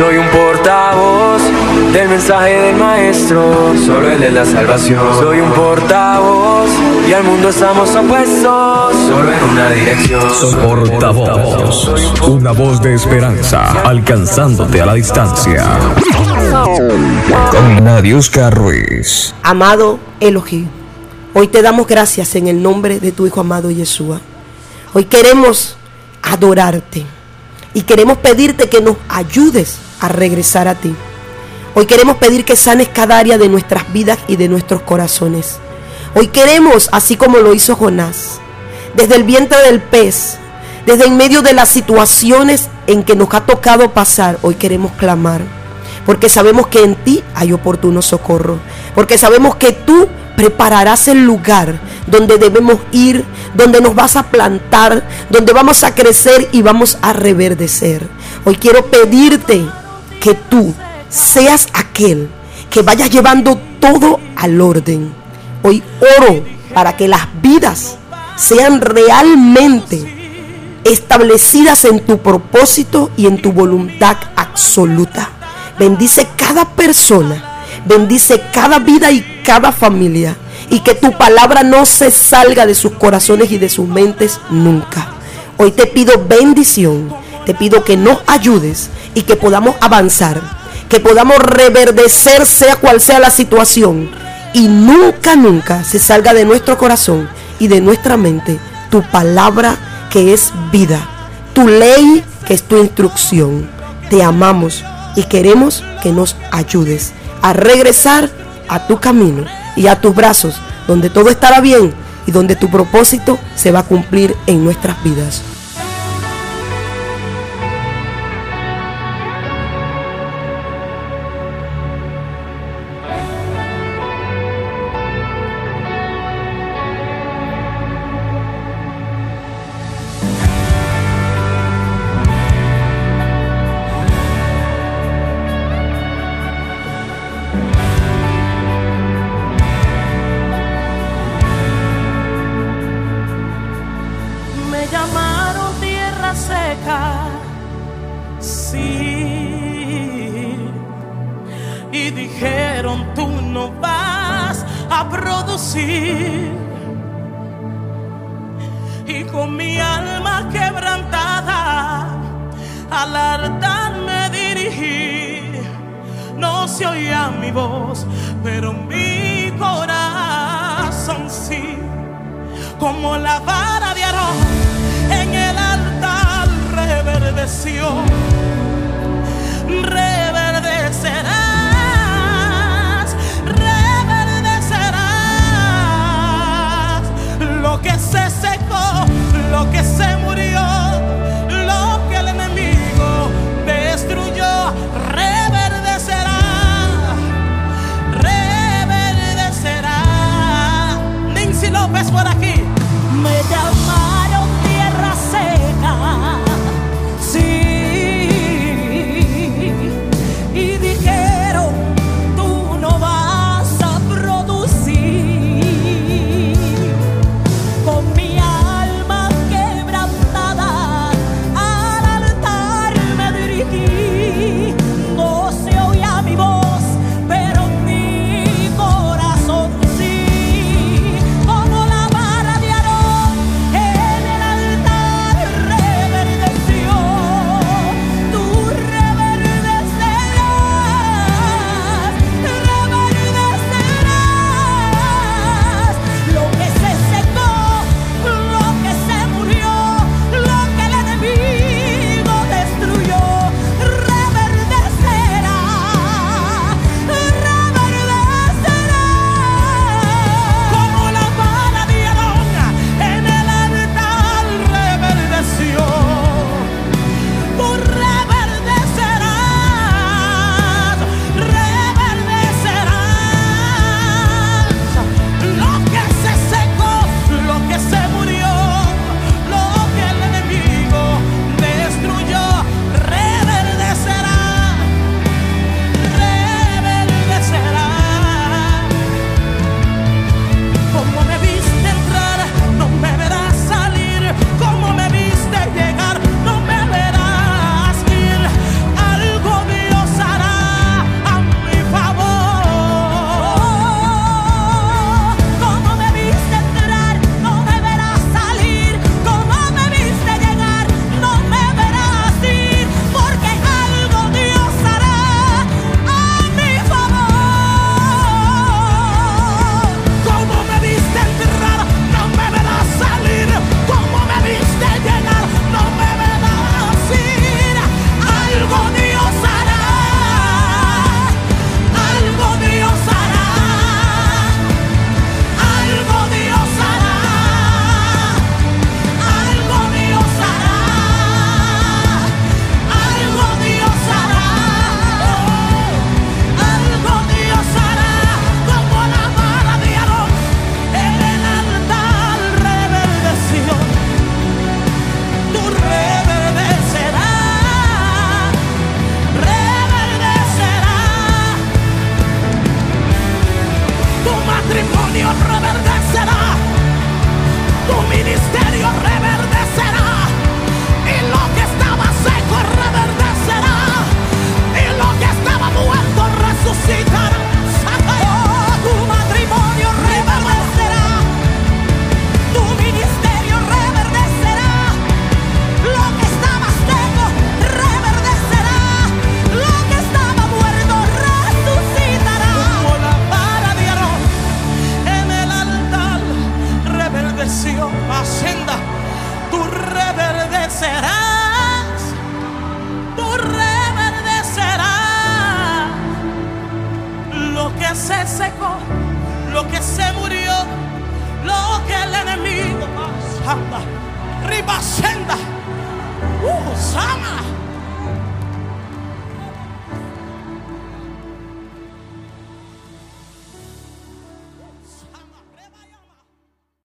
Soy un portavoz del mensaje del maestro, solo el de la salvación. Soy un portavoz y al mundo estamos opuestos, solo en una dirección. Soy portavoz, una voz de esperanza, alcanzándote a la distancia. Con Nadiuska Ruiz. Amado Elohim, hoy te damos gracias en el nombre de tu Hijo amado Yeshua. Hoy queremos adorarte y queremos pedirte que nos ayudes a regresar a ti. Hoy queremos pedir que sanes cada área de nuestras vidas y de nuestros corazones. Hoy queremos, así como lo hizo Jonás, desde el vientre del pez, desde en medio de las situaciones en que nos ha tocado pasar, hoy queremos clamar. Porque sabemos que en ti hay oportuno socorro. Porque sabemos que tú prepararás el lugar donde debemos ir, donde nos vas a plantar, donde vamos a crecer y vamos a reverdecer. Hoy quiero pedirte que tú seas aquel que vaya llevando todo al orden. Hoy oro para que las vidas sean realmente establecidas en tu propósito y en tu voluntad absoluta. Bendice cada persona, bendice cada vida y cada familia y que tu palabra no se salga de sus corazones y de sus mentes nunca. Hoy te pido bendición, te pido que nos ayudes y que podamos avanzar, que podamos reverdecer sea cual sea la situación y nunca, nunca se salga de nuestro corazón y de nuestra mente tu palabra que es vida, tu ley que es tu instrucción. Te amamos y queremos que nos ayudes a regresar a tu camino y a tus brazos, donde todo estará bien y donde tu propósito se va a cumplir en nuestras vidas. Seca, sí, y dijeron tú no vas a producir. Y con mi alma quebrantada al altar me dirigí. No se oía mi voz, pero mi corazón sí como la canción. Ribacenda. Uh, Sama.